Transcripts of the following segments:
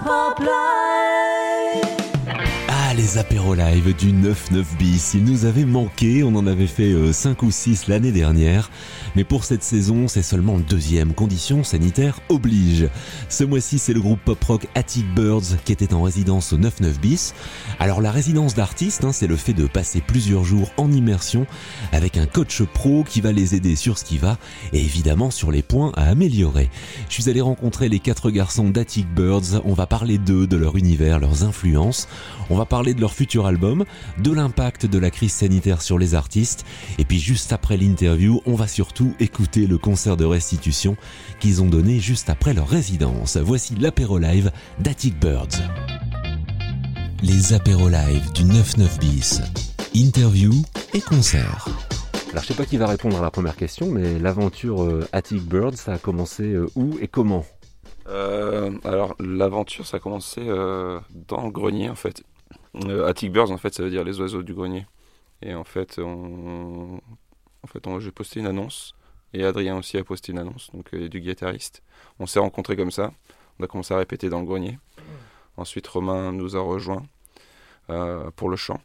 Pop Live. Les live du 9-9 bis, ils nous avaient manqué, on en avait fait 5 ou 6 l'année dernière, mais pour cette saison, c'est seulement le deuxième, condition sanitaire oblige. Ce mois-ci, c'est le groupe pop-rock Attic Birds qui était en résidence au 9-9 bis. Alors la résidence d'artiste, hein, c'est le fait de passer plusieurs jours en immersion avec un coach pro qui va les aider sur ce qui va et évidemment sur les points à améliorer. Je suis allé rencontrer les quatre garçons d'Attic Birds, on va parler d'eux, de leur univers, leurs influences, on va parler de leur futur album, de l'impact de la crise sanitaire sur les artistes, et puis juste après l'interview, on va surtout écouter le concert de restitution qu'ils ont donné juste après leur résidence. Voici l'apéro live d'Attic Birds. Les apéros live du 9-9 bis. Interview et concert. Alors je sais pas qui va répondre à la première question, mais l'aventure euh, Attic Birds, ça a commencé euh, où et comment? Euh, alors l'aventure ça a commencé euh, dans le grenier en fait. Euh, Attic Birds en fait ça veut dire les oiseaux du grenier. Et en fait en fait on- j'ai posté une annonce et Adrien aussi a posté une annonce donc euh, du guitariste. On s'est rencontrés comme ça. On a commencé à répéter dans le grenier. Ensuite Romain nous a rejoint euh, pour le chant.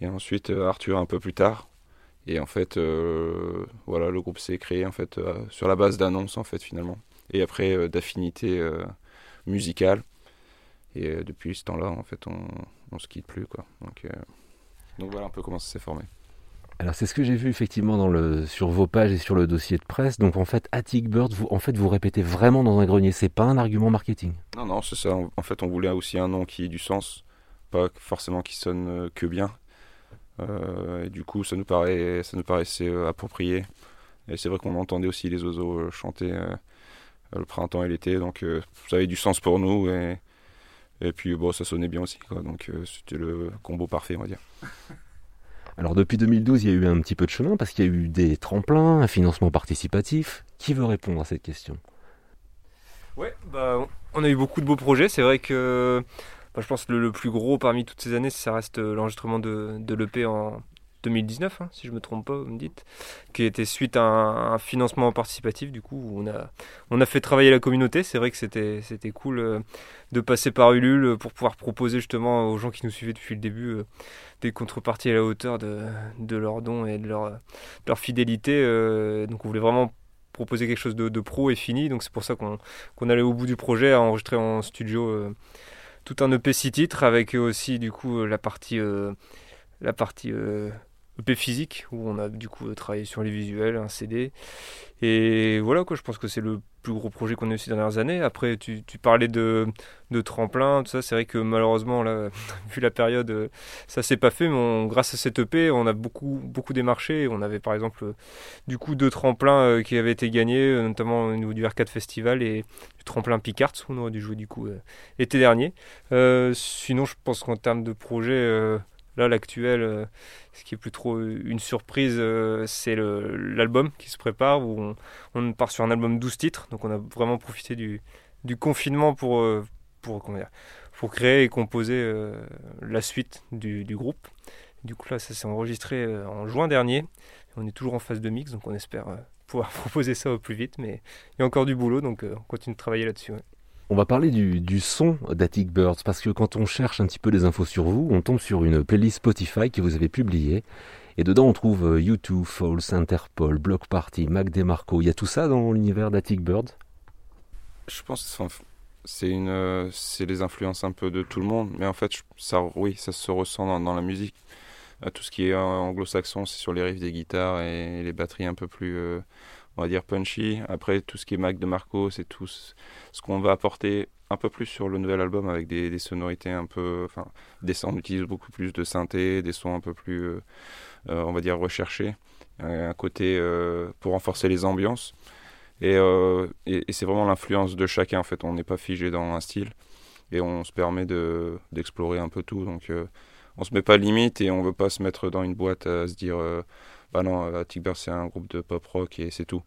Et ensuite euh, Arthur un peu plus tard. Et en fait euh, voilà le groupe s'est créé en fait euh, sur la base d'annonces en fait finalement et après euh, d'affinité euh, musicale. Et euh, depuis ce temps-là, en fait, on, on se quitte plus, quoi. Donc, euh, donc voilà un peu comment ça s'est formé. Alors c'est ce que j'ai vu effectivement dans le, sur vos pages et sur le dossier de presse. Donc en fait, Attic Birds, vous, en fait, vous répétez vraiment dans un grenier. C'est pas un argument marketing. Non, non, c'est ça. En fait, on voulait aussi un nom qui ait du sens, pas forcément qui sonne euh, que bien. Euh, et du coup, ça nous, paraît, ça nous paraissait euh, approprié. Et c'est vrai qu'on entendait aussi les oiseaux euh, chanter le printemps et l'été, donc ça avait du sens pour nous. Et, et puis, bon, ça sonnait bien aussi, quoi. Donc euh, c'était le combo parfait, on va dire. Alors depuis 2012, il y a eu un petit peu de chemin parce qu'il y a eu des tremplins, un financement participatif. Qui veut répondre à cette question? Ouais, bah, on a eu beaucoup de beaux projets. C'est vrai que bah, je pense que le, le plus gros parmi toutes ces années, ça reste euh, l'enregistrement de, de l'EP en 2019, hein, si je me trompe pas, vous me dites, qui était suite à un, financement participatif. Du coup, on a, on a fait travailler la communauté. C'est vrai que c'était, cool euh, de passer par Ulule pour pouvoir proposer justement aux gens qui nous suivaient depuis le début euh, des contreparties à la hauteur de, de leurs dons et de leur, leur fidélité. euh, donc, on voulait vraiment proposer quelque chose de, pro et fini. Donc, c'est pour ça qu'on qu'on allait au bout du projet à enregistrer en studio tout un EP 6 titres avec aussi du coup la partie la partie EP physique où on a du coup travaillé sur les visuels, un CD et voilà quoi je pense que c'est le plus gros projet qu'on a eu ces dernières années. Après tu, tu parlais de, de tremplin, tout ça, c'est vrai que malheureusement là vu la période euh, ça s'est pas fait mais grâce à cette EP on a beaucoup beaucoup démarché, on avait par exemple euh, du coup deux tremplins euh, qui avaient été gagnés notamment au niveau du R4 Festival et du tremplin Picards où on aurait dû jouer du coup l'été dernier. Sinon, je pense qu'en termes de projet, là, l'actuel, euh, ce qui est plus trop une surprise, euh, c'est l'album qui se prépare, où on, part sur un album 12 titres. Donc, on a vraiment profité du, confinement pour, euh, pour, créer et composer la suite du, groupe. Du coup, là, ça s'est enregistré en juin dernier. On est toujours en phase de mix, donc on espère pouvoir proposer ça au plus vite. Mais il y a encore du boulot, donc on continue de travailler là-dessus. On va parler du, son d'Attic Birds parce que quand on cherche un petit peu des infos sur vous, on tombe sur une playlist Spotify que vous avez publiée. Et dedans, on trouve euh, U2, False, Interpol, Block Party, Mac DeMarco. Il y a tout ça dans l'univers d'Attic Birds? Je pense que euh, c'est les influences un peu de tout le monde, mais en fait, oui, ça se ressent dans, la musique. Euh, tout ce qui est euh, anglo-saxon, c'est sur les riffs des guitares et les batteries un peu plus, euh, on va dire, punchy. Après, tout ce qui est Mac de Marco, c'est tout ce qu'on va apporter un peu plus sur le nouvel album avec des, sonorités un peu, enfin, des sons, on utilise beaucoup plus de synthé, des sons un peu plus, euh, euh, on va dire, recherchés. Un côté euh, pour renforcer les ambiances. Et, c'est vraiment l'influence de chacun en fait. On n'est pas figé dans un style et on se permet de d'explorer un peu tout. Donc on se met pas limite et on veut pas se mettre dans une boîte à se dire bah non, Tigber c'est un groupe de pop rock et c'est tout.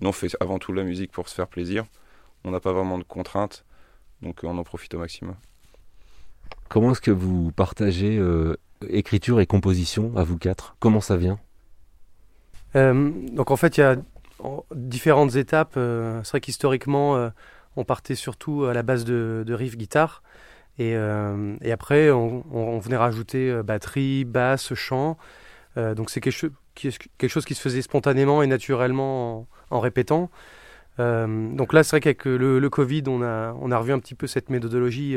Nous on fait avant tout la musique pour se faire plaisir. On n'a pas vraiment de contraintes, donc euh, on en profite au maximum. Comment est-ce que vous partagez euh, écriture et composition à vous quatre? Comment ça vient? Euh, donc en fait, il y a en- différentes étapes. euh, c'est vrai qu'historiquement, euh, on partait surtout à la base de, de riff guitare. Et, euh, et après, on, on, venait rajouter batterie, basse, chant. Euh, donc c'est quelque, chose qui se faisait spontanément et naturellement en, répétant. donc là, c'est vrai qu'avec le, Covid, on a, revu un petit peu cette méthodologie.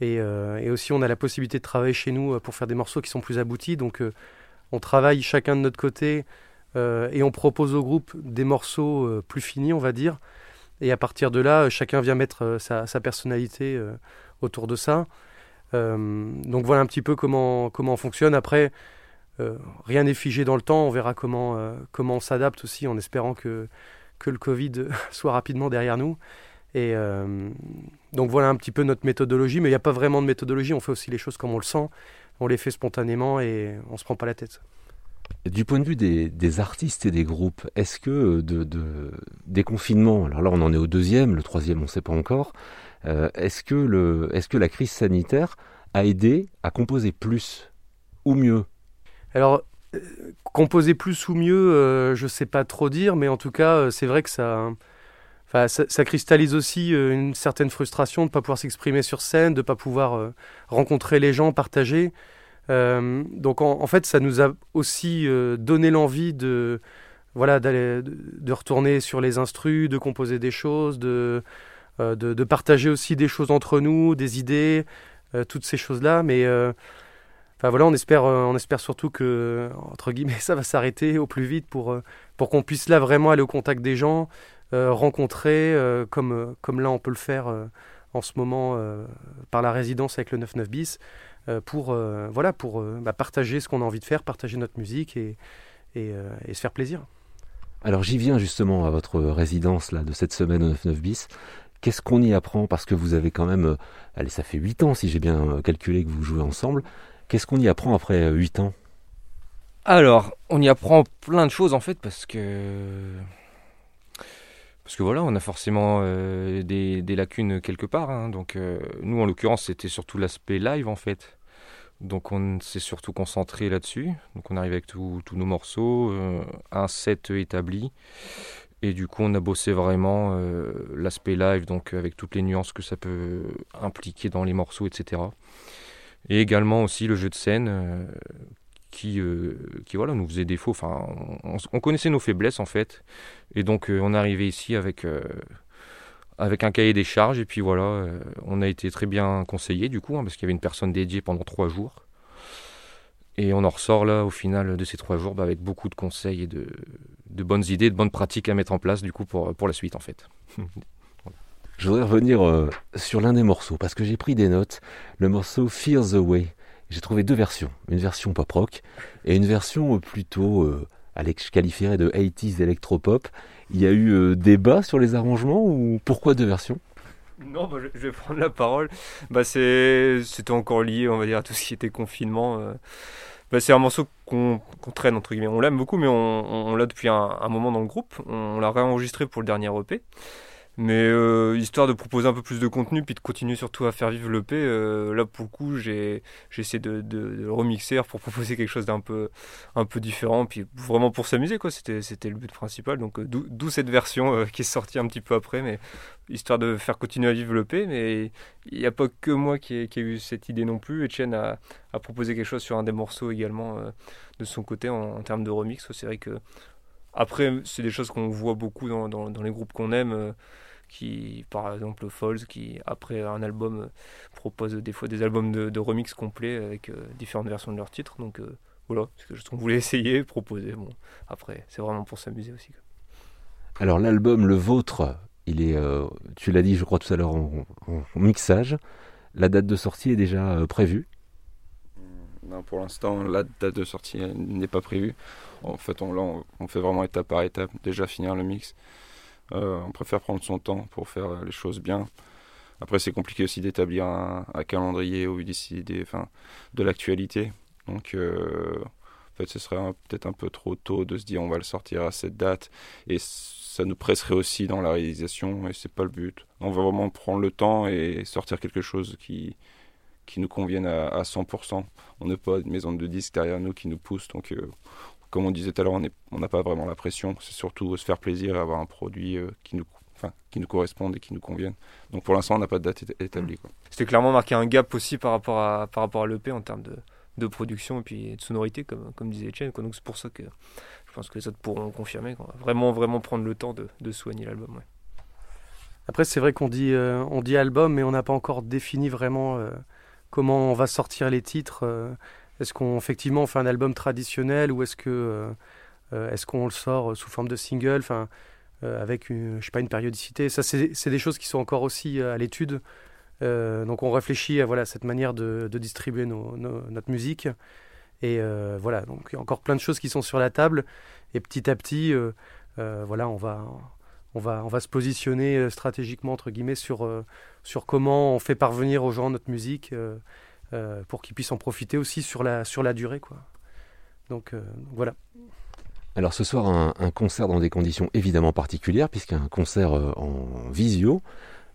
Et, et, aussi, on a la possibilité de travailler chez nous pour faire des morceaux qui sont plus aboutis. Donc on travaille chacun de notre côté et on propose au groupe des morceaux plus finis, on va dire. Et à partir de là, chacun vient mettre sa, personnalité autour de ça. Euh, donc voilà un petit peu comment, comment on fonctionne. Après, euh, rien n'est figé dans le temps. On verra comment, euh, comment on s'adapte aussi en espérant que, que le Covid soit rapidement derrière nous. Et donc voilà un petit peu notre méthodologie, mais il n'y a pas vraiment de méthodologie. On fait aussi les choses comme on le sent. On les fait spontanément et on ne se prend pas la tête. Du point de vue des, artistes et des groupes, est-ce que de, de, des confinements, alors là on en est au deuxième, le troisième on ne sait pas encore, euh, est-ce que, est que la crise sanitaire a aidé à composer plus ou mieux Alors, euh, composer plus ou mieux, euh, je ne sais pas trop dire, mais en tout cas, c'est vrai que ça, ça, cristallise aussi une certaine frustration de ne pas pouvoir s'exprimer sur scène, de ne pas pouvoir rencontrer les gens, partager. donc en, fait, ça nous a aussi donné l'envie de, voilà, d'aller, de, retourner sur les instrus, de composer des choses, de, euh, de, partager aussi des choses entre nous, des idées, euh, toutes ces choses-là. Mais euh, voilà, on espère, on espère surtout que entre guillemets ça va s'arrêter au plus vite pour pour qu'on puisse là vraiment aller au contact des gens, rencontrer comme comme là on peut le faire en ce moment par la résidence avec le 99 bis pour voilà pour bah, partager ce qu'on a envie de faire, partager notre musique et, et, se faire plaisir. Alors j'y viens justement à votre résidence là de cette semaine au 99 bis. Qu'est-ce qu'on y apprend? Parce que vous avez quand même, euh, allez, ça fait 8 ans si j'ai bien euh, calculé que vous jouez ensemble. Qu'est-ce qu'on y apprend après 8 euh, ans? Alors, on y apprend plein de choses en fait parce que parce que voilà, on a forcément des, lacunes quelque part. Hein. Donc nous, en l'occurrence, c'était surtout l'aspect live en fait. Donc on s'est surtout concentré là-dessus. Donc on arrive avec tous nos morceaux, un set établi. Et du coup, on a bossé vraiment euh, l'aspect live, donc avec toutes les nuances que ça peut impliquer dans les morceaux, etc. Et également aussi le jeu de scène euh, qui, euh, qui voilà, nous faisait défaut. Enfin, on, connaissait nos faiblesses en fait. Et donc, on est arrivé ici avec, avec un cahier des charges. Et puis voilà, on a été très bien conseillé du coup, hein, parce qu'il y avait une personne dédiée pendant trois jours. Et on en ressort là au final de ces trois jours bah, avec beaucoup de conseils et de, bonnes idées, de bonnes pratiques à mettre en place du coup pour, pour la suite en fait. Je voudrais revenir euh, sur l'un des morceaux parce que j'ai pris des notes. Le morceau Fear the Way. J'ai trouvé deux versions. Une version pop rock et une version plutôt, euh, je qualifierais de 80s électropop. Il y a eu euh, débat sur les arrangements ou pourquoi deux versions? Non, bah, je, vais prendre la parole. Bah, c'était encore lié, on va dire, à tout ce qui était confinement. Euh. Bah, c'est un morceau qu'on traîne, entre guillemets. On l'aime beaucoup, mais on, l'a depuis un, un, moment dans le groupe. On l'a réenregistré pour le dernier EP. Mais euh, histoire de proposer un peu plus de contenu, puis de continuer surtout à faire vivre l'EP, euh, là pour le coup j'ai essayé de, de, le remixer pour proposer quelque chose d'un peu, un peu différent, puis vraiment pour s'amuser quoi, c'était le but principal, donc euh, d'où cette version euh, qui est sortie un petit peu après, mais histoire de faire continuer à vivre l'EP, mais il n'y a pas que moi qui ai, eu cette idée non plus, Etienne a, a proposé quelque chose sur un des morceaux également de son côté en, termes de remix, c'est vrai que après c'est des choses qu'on voit beaucoup dans, dans les groupes qu'on aime qui, par exemple, Falls, qui après un album euh, propose des fois des albums de, remix complets avec euh, différentes versions de leurs titres. Donc euh, voilà, c'est ce qu'on voulait essayer, proposer. Bon, après, c'est vraiment pour s'amuser aussi. Alors l'album, le vôtre, il est, tu l'as dit, je crois tout à l'heure en, mixage. La date de sortie est déjà prévue? Non, pour l'instant, la date de sortie n'est pas prévue. En fait, on, on fait vraiment étape par étape. Déjà finir le mix, euh, on préfère prendre son temps pour faire les choses bien. Après, c'est compliqué aussi d'établir un, calendrier au vu des, enfin, de l'actualité. Donc, euh, en fait, ce serait peut-être un peu trop tôt de se dire on va le sortir à cette date. Et ça nous presserait aussi dans la réalisation, et c'est pas le but. On va vraiment prendre le temps et sortir quelque chose qui, qui nous convienne à, 100%. On n'a pas une maison de disques derrière nous qui nous pousse, donc euh, comme on disait tout à l'heure, on n'a pas vraiment la pression. C'est surtout se faire plaisir et avoir un produit euh, qui, nous, enfin, qui nous correspondent et qui nous conviennent. Donc pour l'instant, on n'a pas de date établie. Quoi. C'était clairement marqué un gap aussi par rapport à, par rapport à l'EP en termes de, de production et puis de sonorité, comme, comme disait Etienne. quoi. Donc c'est pour ça que je pense que les autres pourront confirmer qu'on va vraiment, vraiment prendre le temps de, de soigner l'album. ouais. Après, c'est vrai qu'on dit, euh, on dit album, mais on n'a pas encore défini vraiment euh, comment on va sortir les titres. euh. Est-ce qu'on effectivement fait un album traditionnel ou est-ce que euh, euh, est-ce qu'on le sort sous forme de single, enfin euh, avec une, je sais pas une périodicité. Ça, c'est des choses qui sont encore aussi euh, à l'étude. Euh, donc on réfléchit à voilà cette manière de, distribuer notre musique. Et euh, voilà, donc il y a encore plein de choses qui sont sur la table. Et petit à petit, euh, euh, voilà, on va on va, on va se positionner euh, stratégiquement entre guillemets sur, euh, sur comment on fait parvenir aux gens notre musique euh, euh, pour qu'ils puissent en profiter aussi sur la, sur la durée. Quoi. Donc euh, voilà. Alors ce soir, un, un concert dans des conditions évidemment particulières, puisqu'un concert euh, en visio.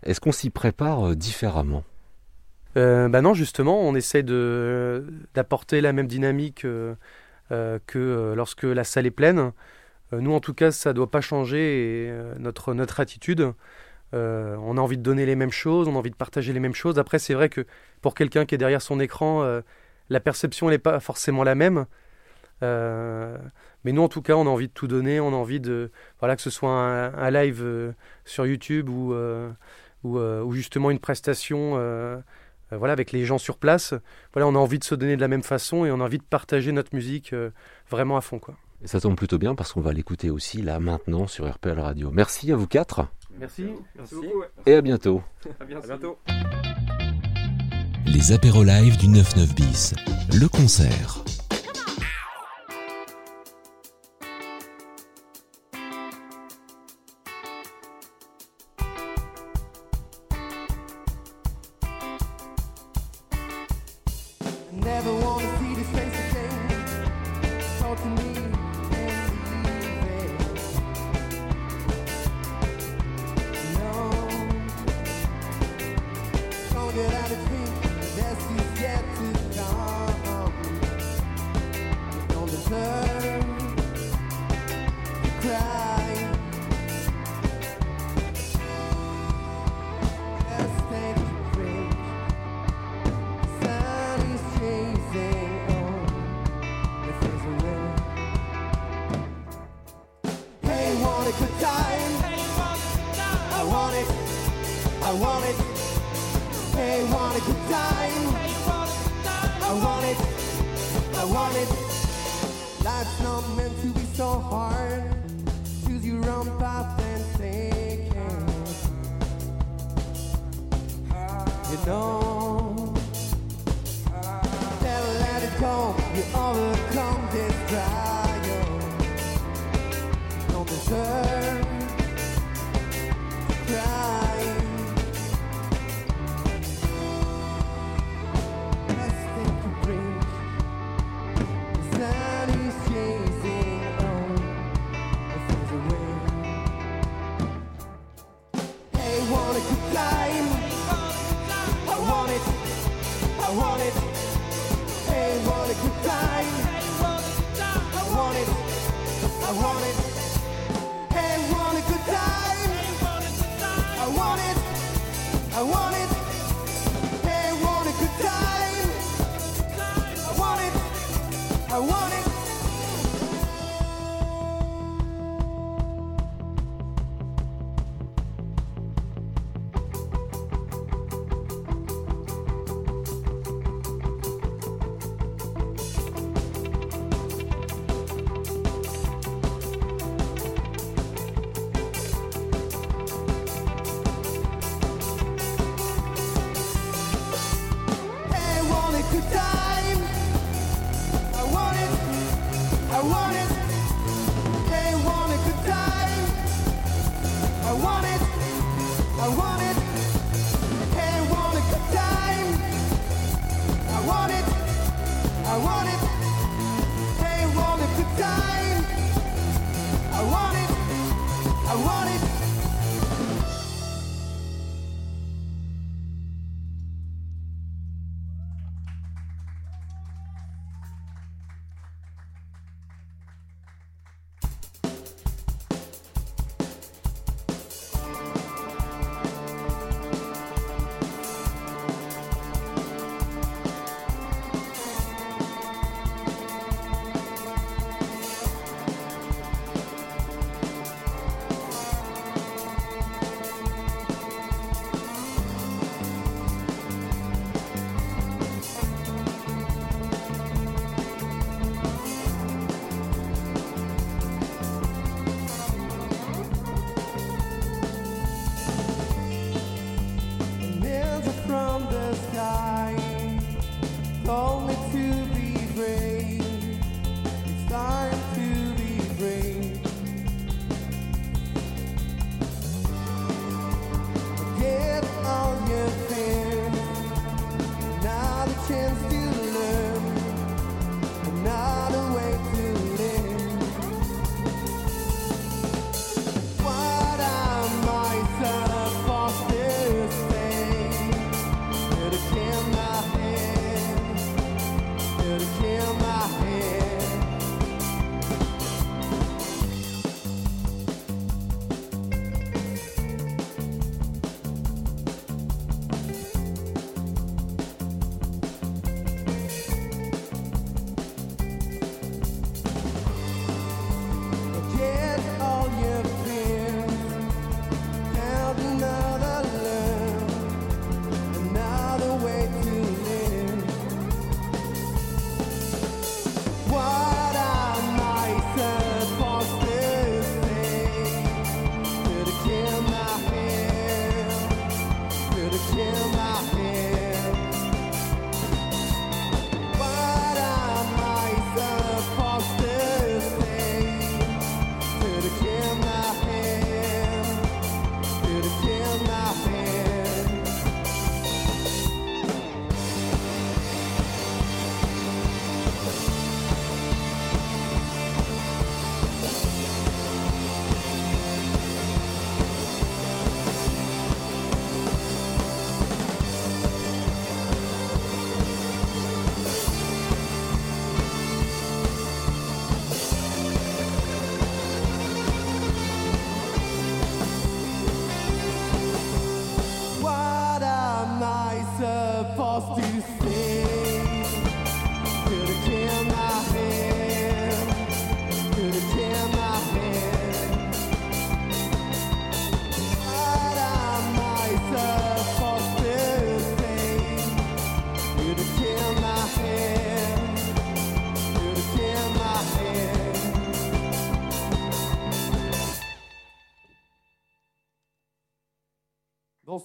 Est-ce qu'on s'y prépare euh, différemment? Euh, bah non, justement, on essaie de, d'apporter la même dynamique euh, euh, que euh, lorsque la salle est pleine. Euh, nous, en tout cas, ça ne doit pas changer et, euh, notre, notre attitude. Euh, on a envie de donner les mêmes choses, on a envie de partager les mêmes choses. Après, c'est vrai que pour quelqu'un qui est derrière son écran, euh, la perception n'est pas forcément la même. Euh, mais nous, en tout cas, on a envie de tout donner. On a envie de, voilà, que ce soit un, live sur YouTube ou, justement une prestation. voilà, avec les gens sur place. Voilà, on a envie de se donner de la même façon et on a envie de partager notre musique vraiment à fond, quoi. Et ça tombe plutôt bien parce qu'on va l'écouter aussi là maintenant sur RPL Radio. Merci à vous quatre Merci. Merci beaucoup. et à bientôt. À bientôt. Les apéros live du 99 bis. Le concert. You know. I want it. Hey, want a good time? I want it. I want it. I want it.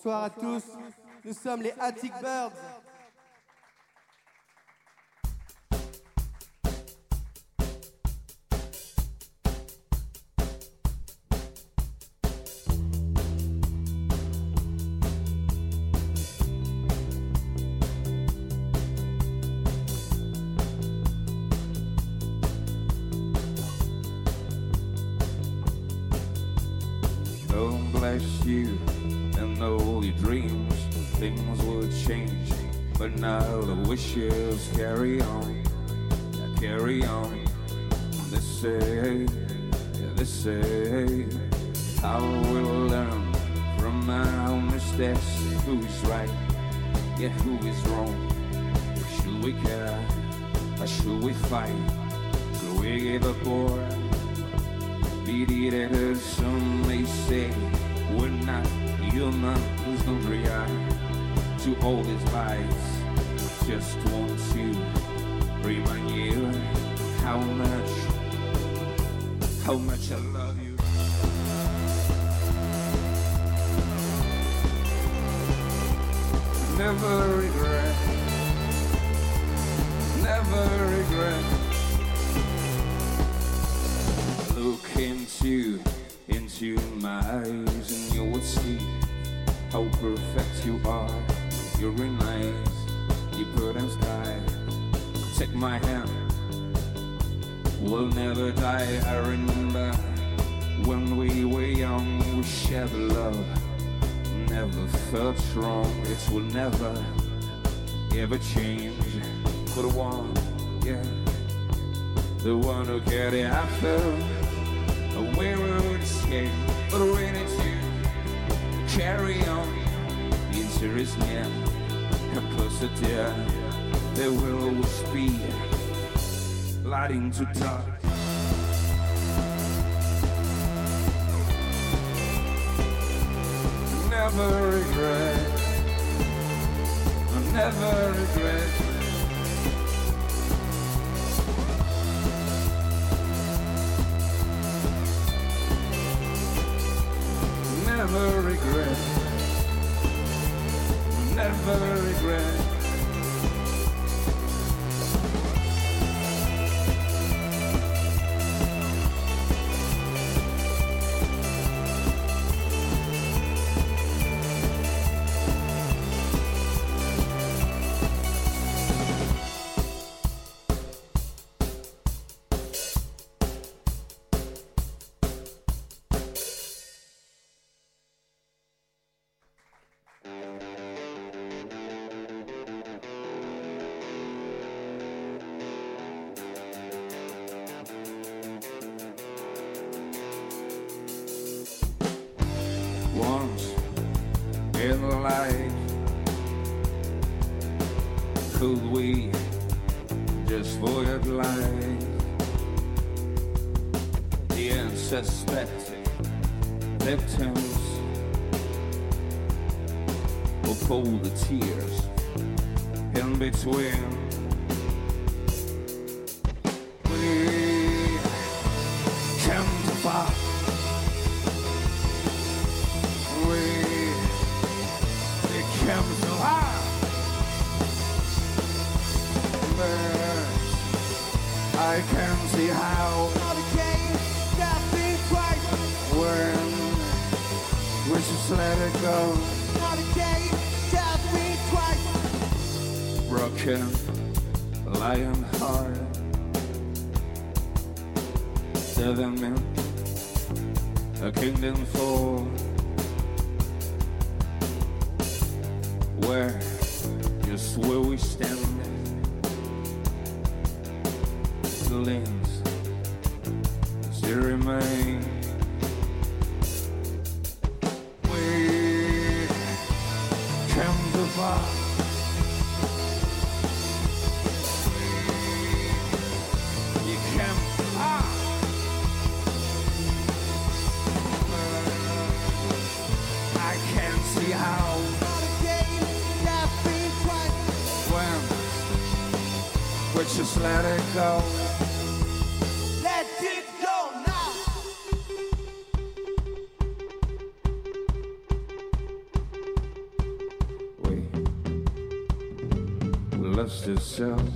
Bonsoir à tous, nous sommes les Attic Birds. Say, how we'll learn from our mistakes. Who is right, yeah, who is wrong? Should we care, or should we fight? Should we give up or? It as some may say We're not human, who's react To all these lies Just want to remind you How much How much I love you Never regret Never regret Look into, into my eyes and you will see how perfect you are. You're in eyes, deeper than sky. Take my hand, we'll never die. I remember when we were young, we shared love. Never felt strong, it will never, ever change. For the one, yeah, the one who cared after. We would escape, but we need to carry on. The answer is near, closer, dear. There will always be light into dark. Never regret, never regret. never regret. Never regret. could we just void life? The unsuspecting victims will pull the tears in between. living for? Where, just where we stand, the lands still remain. We came too far. go. Let it go now. We lost itself.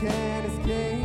can't escape.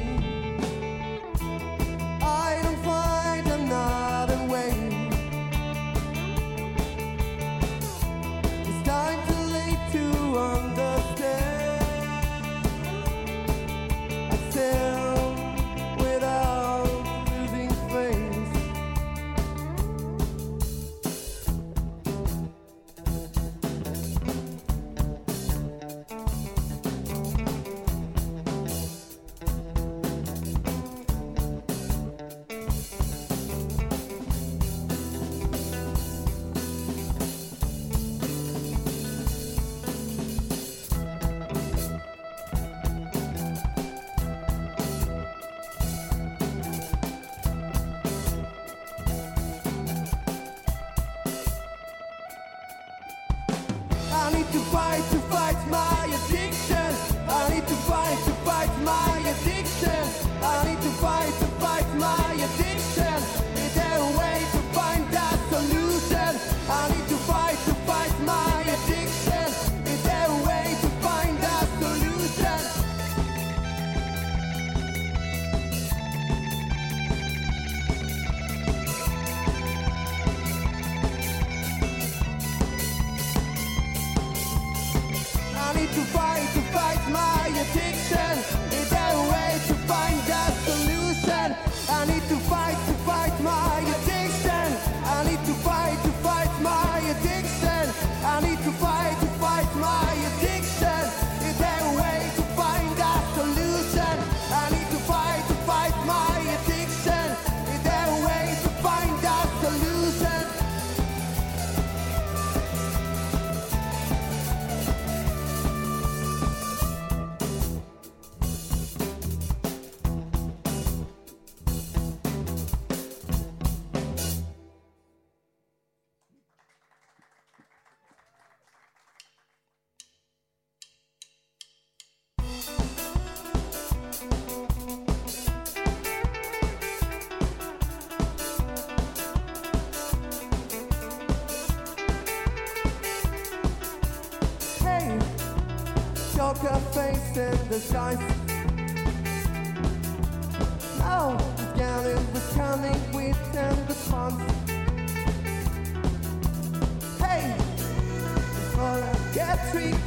I need to fight to fight my addiction. I need to fight to fight my addiction. I need to fight to fight my addiction. the. Oh, the gallery was coming with ten response. Hey, it's I get tricky.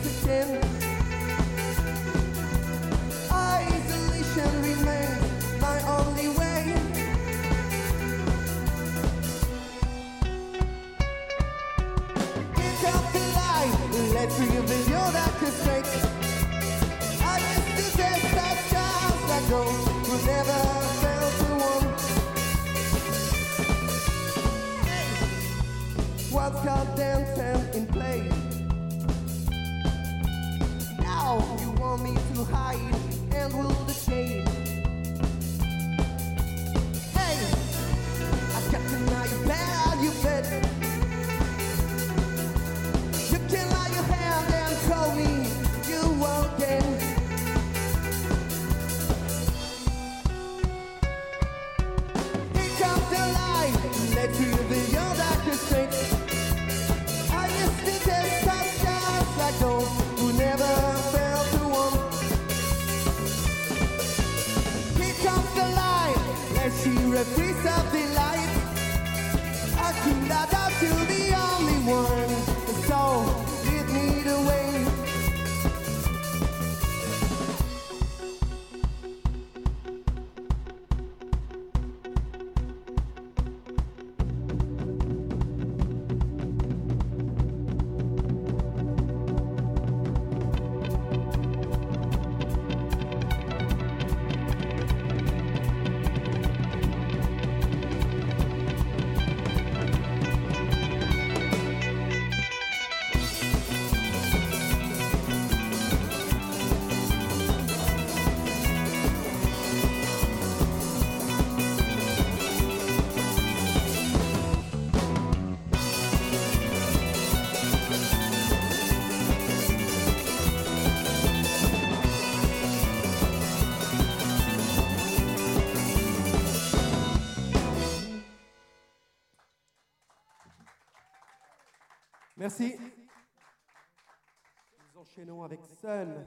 Merci. Nous enchaînons avec Seul.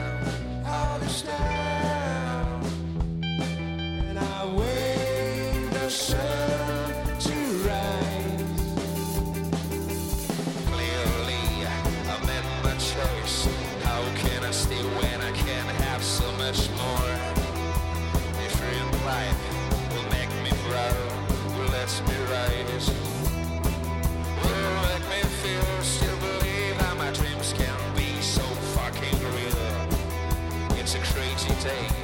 take.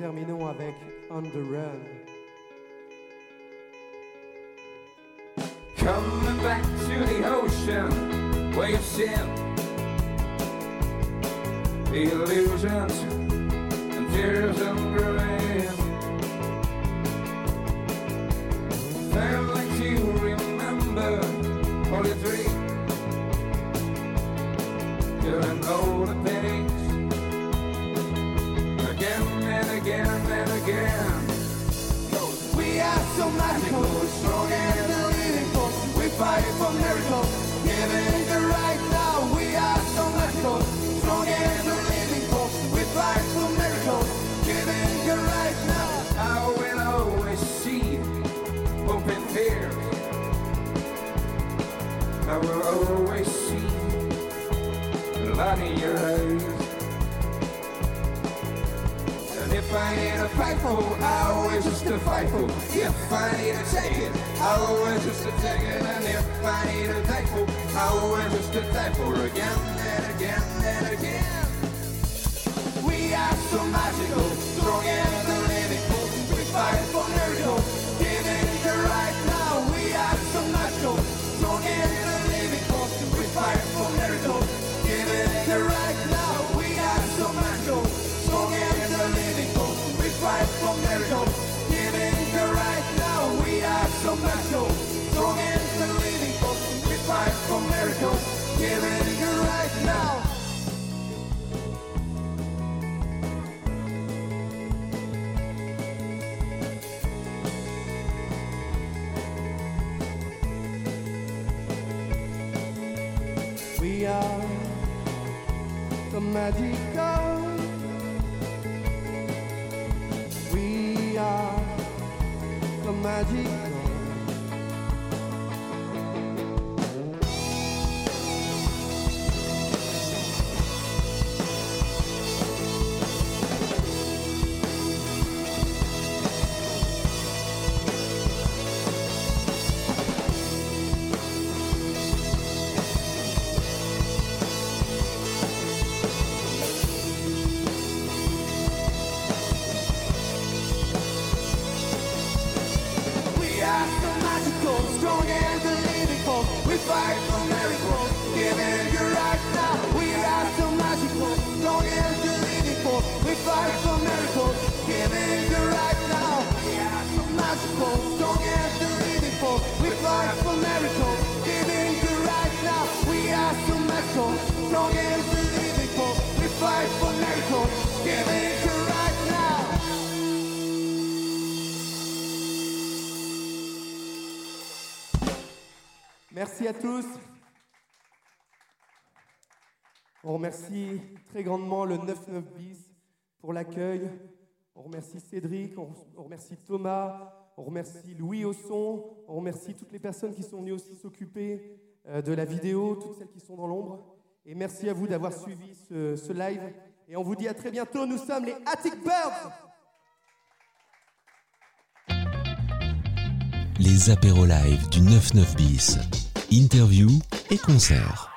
terminons avec On the Run. Coming back to the ocean waves you've illusions and tears and grain. Felt like you remember all your dreams. You're an old pain. again and again. We are so magical, strong and unbelievable. We fight for miracles. I ain't a fightful, I always just a fightful. If I need to take it, I always just a take it. And if I need a thankful, I always just a thankful again and again and again. We are so magical, strong and analytical. We fight for miracles. magic that's so magical, strong and unbelievable. We fight for miracles, giving you right now. We are so magical, strong and unbelievable. We fight for miracles, giving you right now. We are so magical, strong and unbelievable. We fight for miracles, giving you right now. We are so magical, strong and unbelievable. We fight for miracles, giving Merci à tous. On remercie très grandement le 99 bis pour l'accueil. On remercie Cédric, on remercie Thomas, on remercie Louis au son, on remercie toutes les personnes qui sont venues aussi s'occuper euh, de la vidéo, toutes celles qui sont dans l'ombre. Et merci à vous d'avoir suivi ce, ce live. Et on vous dit à très bientôt. Nous sommes les Attic Birds. Les apéros live du 99 bis. Interview et concert.